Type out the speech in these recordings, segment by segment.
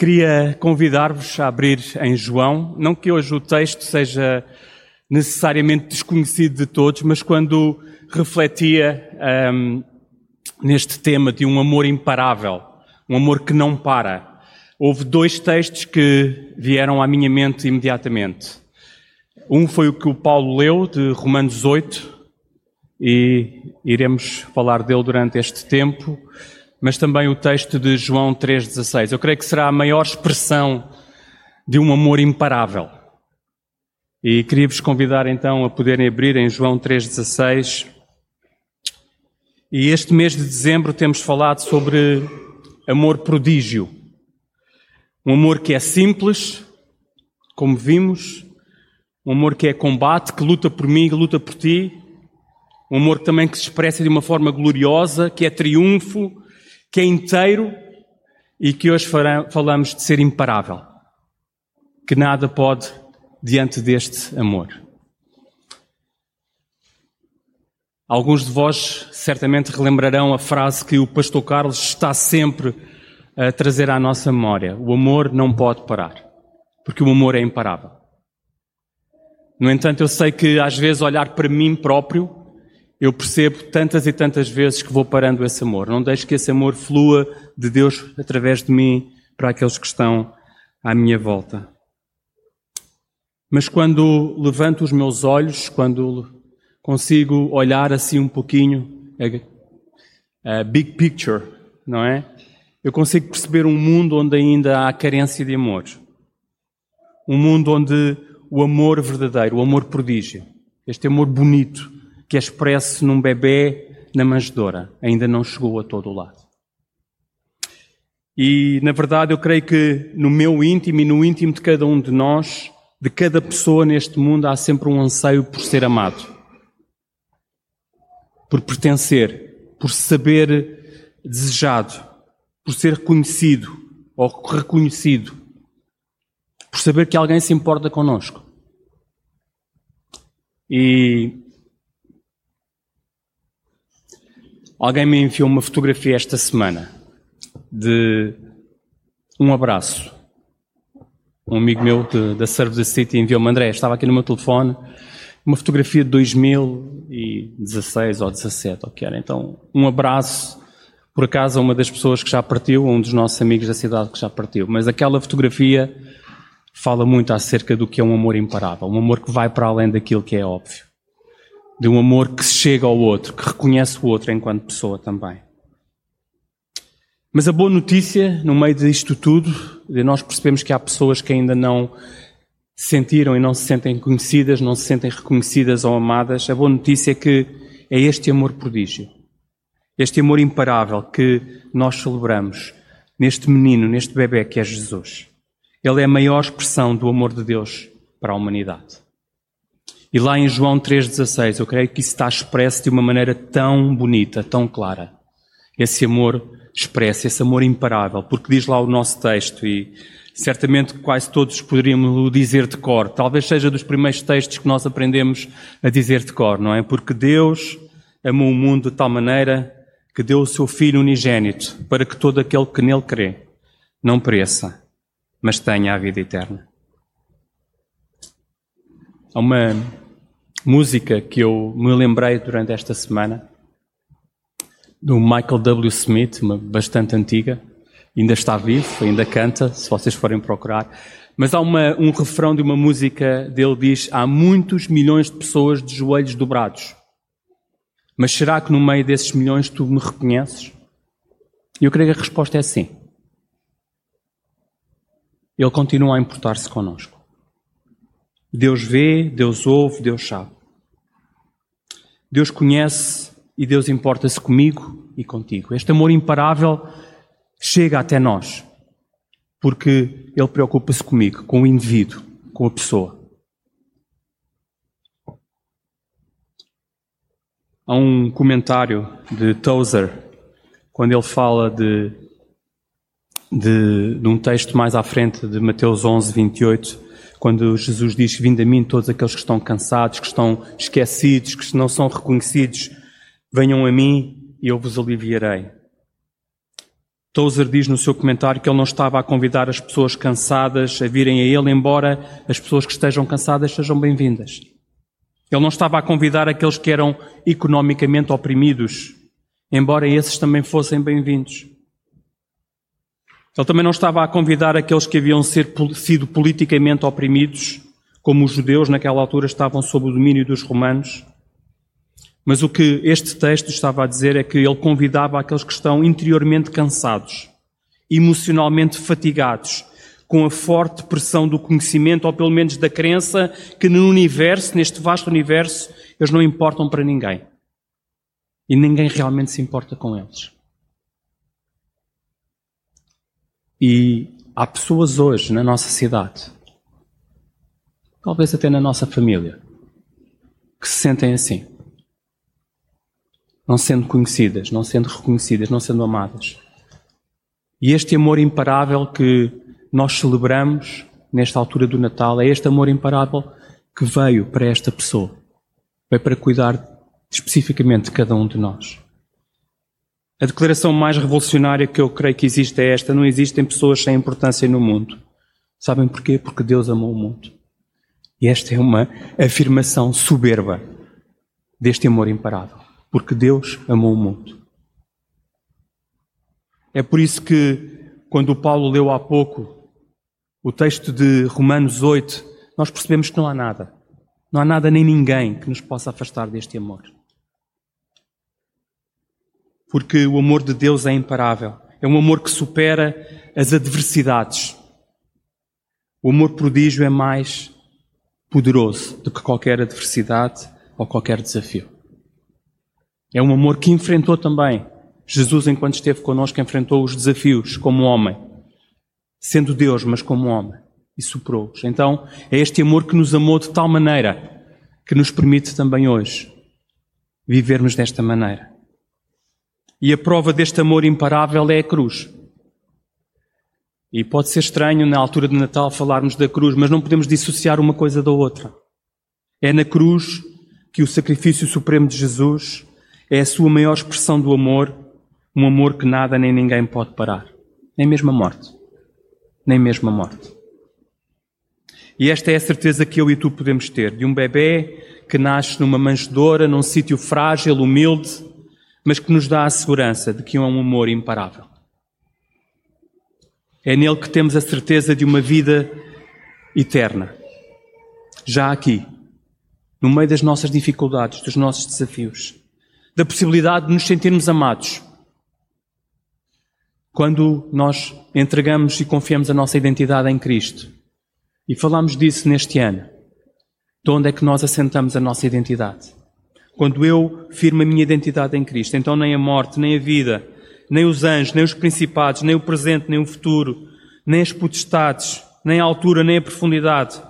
Queria convidar-vos a abrir em João, não que hoje o texto seja necessariamente desconhecido de todos, mas quando refletia um, neste tema de um amor imparável, um amor que não para, houve dois textos que vieram à minha mente imediatamente. Um foi o que o Paulo leu, de Romanos 8, e iremos falar dele durante este tempo mas também o texto de João 3,16. Eu creio que será a maior expressão de um amor imparável. E queria-vos convidar então a poderem abrir em João 3,16. E este mês de dezembro temos falado sobre amor prodígio. Um amor que é simples, como vimos, um amor que é combate, que luta por mim, que luta por ti, um amor também que se expressa de uma forma gloriosa, que é triunfo, que é inteiro e que hoje falamos de ser imparável, que nada pode diante deste amor. Alguns de vós certamente relembrarão a frase que o pastor Carlos está sempre a trazer à nossa memória: o amor não pode parar, porque o amor é imparável. No entanto, eu sei que às vezes olhar para mim próprio eu percebo tantas e tantas vezes que vou parando esse amor. Não deixo que esse amor flua de Deus através de mim para aqueles que estão à minha volta. Mas quando levanto os meus olhos, quando consigo olhar assim um pouquinho, a, a big picture, não é? Eu consigo perceber um mundo onde ainda há carência de amor. Um mundo onde o amor verdadeiro, o amor prodígio, este amor bonito, que é expresso num bebê na manjedoura. Ainda não chegou a todo o lado. E, na verdade, eu creio que no meu íntimo e no íntimo de cada um de nós, de cada pessoa neste mundo, há sempre um anseio por ser amado, por pertencer, por saber desejado, por ser reconhecido ou reconhecido, por saber que alguém se importa connosco. E Alguém me enviou uma fotografia esta semana de um abraço. Um amigo meu de, da Service City enviou-me, André, estava aqui no meu telefone, uma fotografia de 2016 ou 17, ou que era. Então, um abraço, por acaso, a uma das pessoas que já partiu, um dos nossos amigos da cidade que já partiu. Mas aquela fotografia fala muito acerca do que é um amor imparável, um amor que vai para além daquilo que é óbvio de um amor que chega ao outro, que reconhece o outro enquanto pessoa também. Mas a boa notícia, no meio disto tudo, de nós percebemos que há pessoas que ainda não sentiram e não se sentem conhecidas, não se sentem reconhecidas ou amadas. A boa notícia é que é este amor prodígio, este amor imparável que nós celebramos neste menino, neste bebê que é Jesus. Ele é a maior expressão do amor de Deus para a humanidade. E lá em João 3,16, eu creio que isso está expresso de uma maneira tão bonita, tão clara. Esse amor expresso, esse amor imparável, porque diz lá o nosso texto e certamente quase todos poderíamos dizer de cor. Talvez seja dos primeiros textos que nós aprendemos a dizer de cor, não é? Porque Deus amou o mundo de tal maneira que deu o seu Filho unigênito para que todo aquele que nele crê não pereça, mas tenha a vida eterna. Há uma música que eu me lembrei durante esta semana, do Michael W. Smith, uma bastante antiga, ainda está vivo, ainda canta, se vocês forem procurar. Mas há uma, um refrão de uma música dele diz: Há muitos milhões de pessoas de joelhos dobrados. Mas será que no meio desses milhões tu me reconheces? E eu creio que a resposta é sim. Ele continua a importar-se connosco. Deus vê, Deus ouve, Deus sabe. Deus conhece e Deus importa-se comigo e contigo. Este amor imparável chega até nós, porque Ele preocupa-se comigo, com o indivíduo, com a pessoa. Há um comentário de Tozer, quando ele fala de, de, de um texto mais à frente de Mateus 11, 28, quando Jesus diz: Vinde a mim todos aqueles que estão cansados, que estão esquecidos, que não são reconhecidos, venham a mim e eu vos aliviarei. Tozer diz no seu comentário que ele não estava a convidar as pessoas cansadas a virem a ele, embora as pessoas que estejam cansadas sejam bem-vindas. Ele não estava a convidar aqueles que eram economicamente oprimidos, embora esses também fossem bem-vindos. Ele também não estava a convidar aqueles que haviam sido politicamente oprimidos, como os judeus naquela altura estavam sob o domínio dos romanos. Mas o que este texto estava a dizer é que ele convidava aqueles que estão interiormente cansados, emocionalmente fatigados, com a forte pressão do conhecimento, ou pelo menos da crença, que no universo, neste vasto universo, eles não importam para ninguém. E ninguém realmente se importa com eles. E há pessoas hoje na nossa cidade, talvez até na nossa família, que se sentem assim. Não sendo conhecidas, não sendo reconhecidas, não sendo amadas. E este amor imparável que nós celebramos nesta altura do Natal é este amor imparável que veio para esta pessoa. Veio para cuidar especificamente de cada um de nós. A declaração mais revolucionária que eu creio que existe é esta: não existem pessoas sem importância no mundo. Sabem porquê? Porque Deus amou o mundo. E esta é uma afirmação soberba deste amor imparável. Porque Deus amou o mundo. É por isso que, quando o Paulo leu há pouco o texto de Romanos 8, nós percebemos que não há nada. Não há nada nem ninguém que nos possa afastar deste amor porque o amor de Deus é imparável. É um amor que supera as adversidades. O amor prodígio é mais poderoso do que qualquer adversidade ou qualquer desafio. É um amor que enfrentou também. Jesus, enquanto esteve connosco, enfrentou os desafios como homem, sendo Deus, mas como homem, e superou-os. Então, é este amor que nos amou de tal maneira que nos permite também hoje vivermos desta maneira. E a prova deste amor imparável é a cruz. E pode ser estranho na altura de Natal falarmos da cruz, mas não podemos dissociar uma coisa da outra. É na cruz que o sacrifício supremo de Jesus é a sua maior expressão do amor, um amor que nada nem ninguém pode parar. Nem mesmo a morte. Nem mesmo a morte. E esta é a certeza que eu e tu podemos ter de um bebê que nasce numa manjedoura, num sítio frágil, humilde, mas que nos dá a segurança de que é um amor imparável. É nele que temos a certeza de uma vida eterna. Já aqui, no meio das nossas dificuldades, dos nossos desafios, da possibilidade de nos sentirmos amados. Quando nós entregamos e confiamos a nossa identidade em Cristo, e falamos disso neste ano, de onde é que nós assentamos a nossa identidade? Quando eu firmo a minha identidade em Cristo, então nem a morte, nem a vida, nem os anjos, nem os principados, nem o presente, nem o futuro, nem as potestades, nem a altura, nem a profundidade,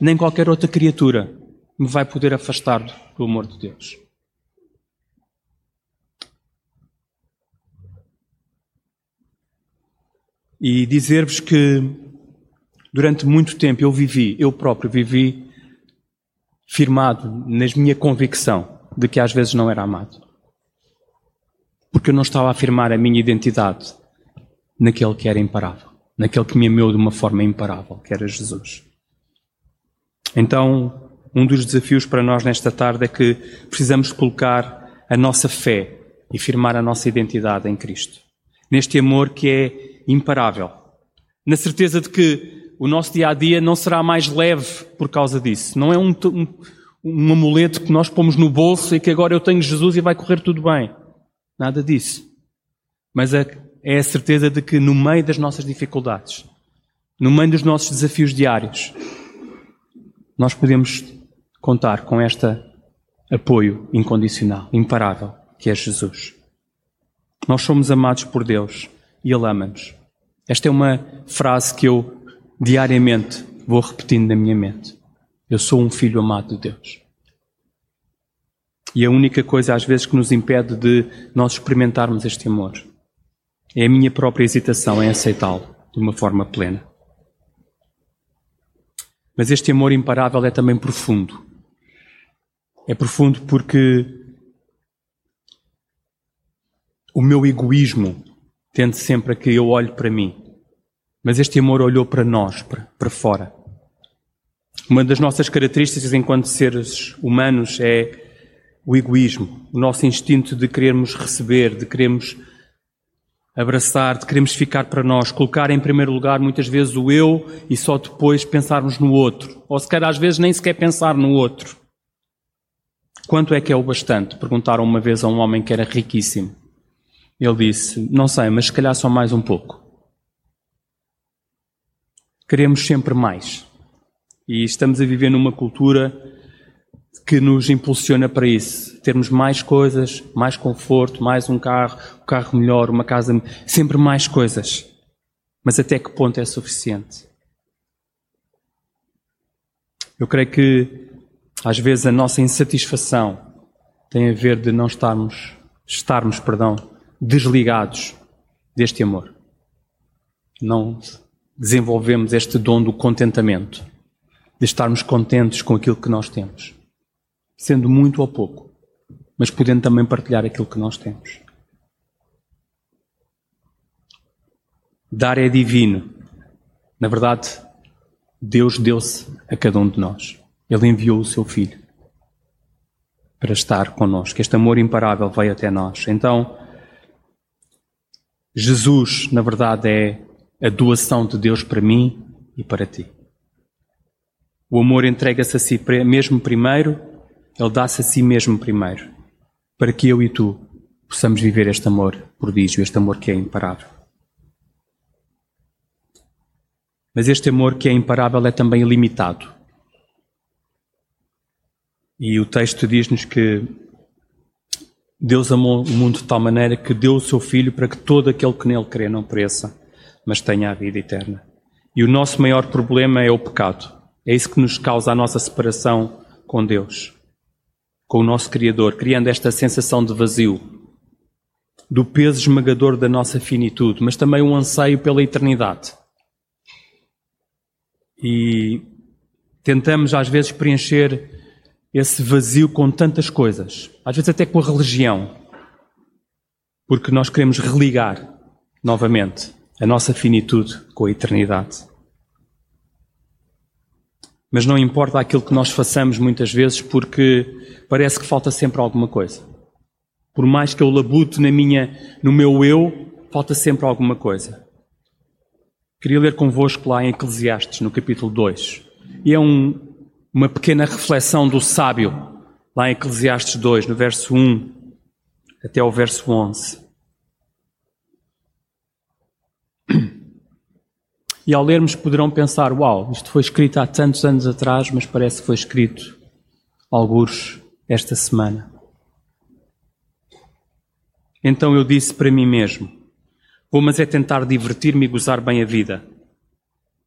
nem qualquer outra criatura me vai poder afastar do amor de Deus. E dizer-vos que durante muito tempo eu vivi, eu próprio vivi firmado na minha convicção de que às vezes não era amado. Porque eu não estava a afirmar a minha identidade naquele que era imparável, naquele que me amou de uma forma imparável, que era Jesus. Então, um dos desafios para nós nesta tarde é que precisamos colocar a nossa fé e firmar a nossa identidade em Cristo. Neste amor que é imparável. Na certeza de que o nosso dia a dia não será mais leve por causa disso. Não é um, um um amuleto que nós pomos no bolso e que agora eu tenho Jesus e vai correr tudo bem. Nada disso. Mas é, a certeza de que no meio das nossas dificuldades, no meio dos nossos desafios diários, nós podemos contar com este apoio incondicional, imparável, que é Jesus. Nós somos amados por Deus e Ele ama-nos. Esta é uma frase que eu diariamente vou repetindo na minha mente. Eu sou um filho amado de Deus. E a única coisa às vezes que nos impede de nós experimentarmos este amor é a minha própria hesitação em aceitá-lo de uma forma plena. Mas este amor imparável é também profundo. É profundo porque o meu egoísmo tende sempre a que eu olhe para mim. Mas este amor olhou para nós, para, para fora. Uma das nossas características enquanto seres humanos é o egoísmo, o nosso instinto de querermos receber, de querermos abraçar, de queremos ficar para nós, colocar em primeiro lugar muitas vezes o eu e só depois pensarmos no outro. Ou se calhar às vezes nem sequer pensar no outro. Quanto é que é o bastante? Perguntaram uma vez a um homem que era riquíssimo. Ele disse: Não sei, mas se calhar só mais um pouco. Queremos sempre mais. E estamos a viver numa cultura que nos impulsiona para isso. Termos mais coisas, mais conforto, mais um carro, um carro melhor, uma casa, sempre mais coisas. Mas até que ponto é suficiente? Eu creio que às vezes a nossa insatisfação tem a ver de não estarmos, estarmos, perdão, desligados deste amor. Não desenvolvemos este dom do contentamento, de estarmos contentes com aquilo que nós temos, sendo muito ou pouco, mas podendo também partilhar aquilo que nós temos. Dar é divino. Na verdade, Deus deu-se a cada um de nós. Ele enviou o seu Filho para estar connosco. Este amor imparável veio até nós. Então, Jesus, na verdade, é a doação de Deus para mim e para ti. O amor entrega-se a si mesmo primeiro, ele dá-se a si mesmo primeiro, para que eu e tu possamos viver este amor prodígio, este amor que é imparável. Mas este amor que é imparável é também ilimitado. E o texto diz-nos que Deus amou o mundo de tal maneira que deu o seu Filho para que todo aquele que nele crê não pereça, mas tenha a vida eterna. E o nosso maior problema é o pecado. É isso que nos causa a nossa separação com Deus, com o nosso Criador, criando esta sensação de vazio, do peso esmagador da nossa finitude, mas também um anseio pela eternidade. E tentamos às vezes preencher esse vazio com tantas coisas, às vezes até com a religião, porque nós queremos religar novamente a nossa finitude com a eternidade. Mas não importa aquilo que nós façamos muitas vezes, porque parece que falta sempre alguma coisa. Por mais que eu labute na minha, no meu eu, falta sempre alguma coisa. Queria ler convosco lá em Eclesiastes, no capítulo 2. E é um, uma pequena reflexão do sábio, lá em Eclesiastes 2, no verso 1 até o verso 11. E ao lermos poderão pensar, uau, isto foi escrito há tantos anos atrás, mas parece que foi escrito alguns esta semana. Então eu disse para mim mesmo, vou mas é tentar divertir-me e gozar bem a vida.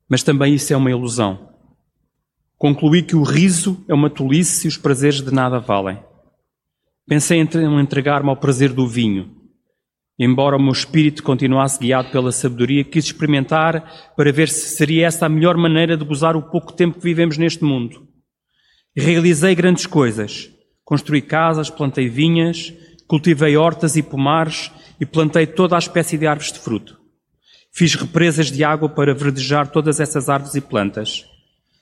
Mas também isso é uma ilusão. Concluí que o riso é uma tolice e os prazeres de nada valem. Pensei em entregar-me ao prazer do vinho. Embora o meu espírito continuasse guiado pela sabedoria, quis experimentar para ver se seria essa a melhor maneira de gozar o pouco tempo que vivemos neste mundo. Realizei grandes coisas. Construí casas, plantei vinhas, cultivei hortas e pomares e plantei toda a espécie de árvores de fruto. Fiz represas de água para verdejar todas essas árvores e plantas.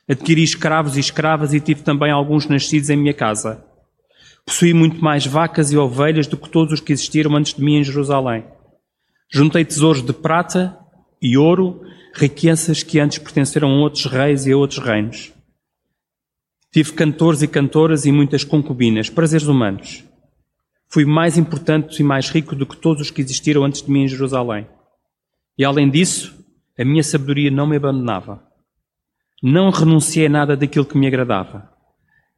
Adquiri escravos e escravas e tive também alguns nascidos em minha casa. Possuí muito mais vacas e ovelhas do que todos os que existiram antes de mim em Jerusalém. Juntei tesouros de prata e ouro, riquezas que antes pertenceram a outros reis e a outros reinos. Tive cantores e cantoras e muitas concubinas, prazeres humanos. Fui mais importante e mais rico do que todos os que existiram antes de mim em Jerusalém. E além disso, a minha sabedoria não me abandonava. Não renunciei a nada daquilo que me agradava,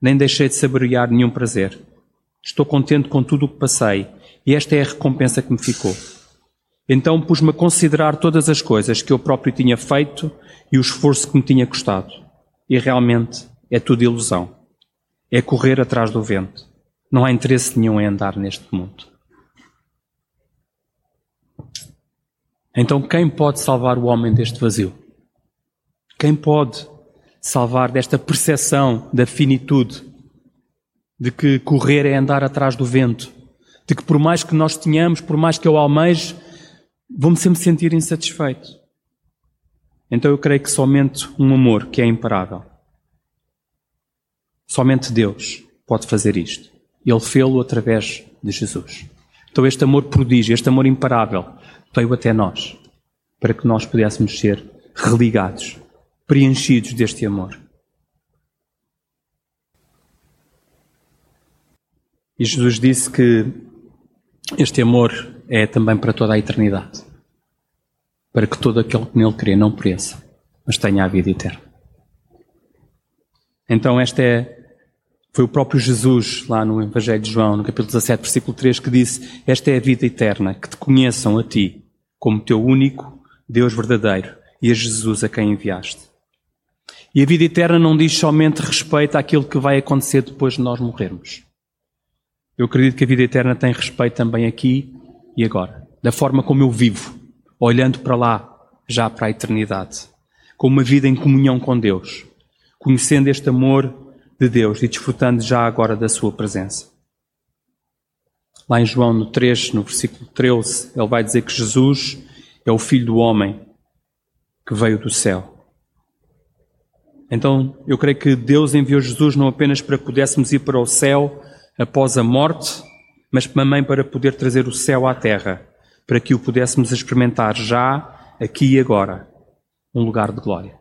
nem deixei de saborear nenhum prazer. Estou contente com tudo o que passei, e esta é a recompensa que me ficou. Então pus-me a considerar todas as coisas que eu próprio tinha feito e o esforço que me tinha custado. E realmente é tudo ilusão. É correr atrás do vento. Não há interesse nenhum em andar neste mundo. Então quem pode salvar o homem deste vazio? Quem pode salvar desta percepção da finitude, de que correr é andar atrás do vento, de que por mais que nós tenhamos, por mais que eu almeje, vou-me sempre sentir insatisfeito. Então eu creio que somente um amor que é imparável, somente Deus pode fazer isto. Ele fê-lo através de Jesus. Então este amor prodígio, este amor imparável, veio até nós, para que nós pudéssemos ser religados, preenchidos deste amor. E Jesus disse que este amor é também para toda a eternidade, para que todo aquele que nele crê não pereça, mas tenha a vida eterna. Então, esta é, foi o próprio Jesus, lá no Evangelho de João, no capítulo 17, versículo 3, que disse: Esta é a vida eterna, que te conheçam a ti, como teu único Deus verdadeiro, e a Jesus a quem enviaste. E a vida eterna não diz somente respeito àquilo que vai acontecer depois de nós morrermos. Eu acredito que a vida eterna tem respeito também aqui e agora, da forma como eu vivo, olhando para lá, já para a eternidade, com uma vida em comunhão com Deus, conhecendo este amor de Deus e desfrutando já agora da sua presença. Lá em João no 3, no versículo 13, ele vai dizer que Jesus é o Filho do Homem que veio do céu. Então, eu creio que Deus enviou Jesus não apenas para que pudéssemos ir para o céu após a morte, mas também para poder trazer o céu à terra, para que o pudéssemos experimentar já, aqui e agora, um lugar de glória.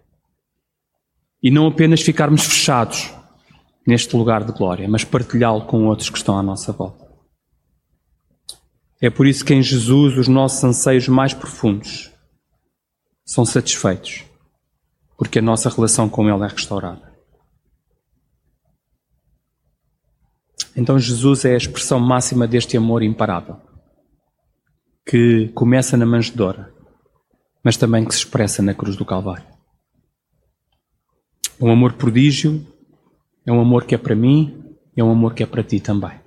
E não apenas ficarmos fechados neste lugar de glória, mas partilhá-lo com outros que estão à nossa volta. É por isso que em Jesus os nossos anseios mais profundos são satisfeitos, porque a nossa relação com Ele é restaurada. Então Jesus é a expressão máxima deste amor imparável, que começa na manjedoura, mas também que se expressa na cruz do Calvário. Um amor prodígio, é um amor que é para mim, é um amor que é para ti também.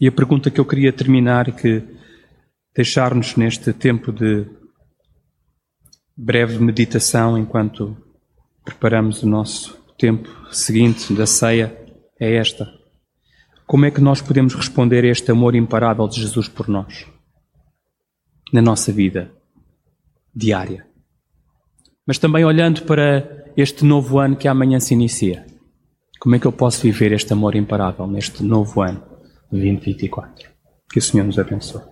E a pergunta que eu queria terminar que deixar-nos neste tempo de breve meditação enquanto preparamos o nosso tempo seguinte da ceia é esta. Como é que nós podemos responder a este amor imparável de Jesus por nós? Na nossa vida diária. Mas também olhando para este novo ano que amanhã se inicia. Como é que eu posso viver este amor imparável neste novo ano de 2024? Que o Senhor nos abençoe.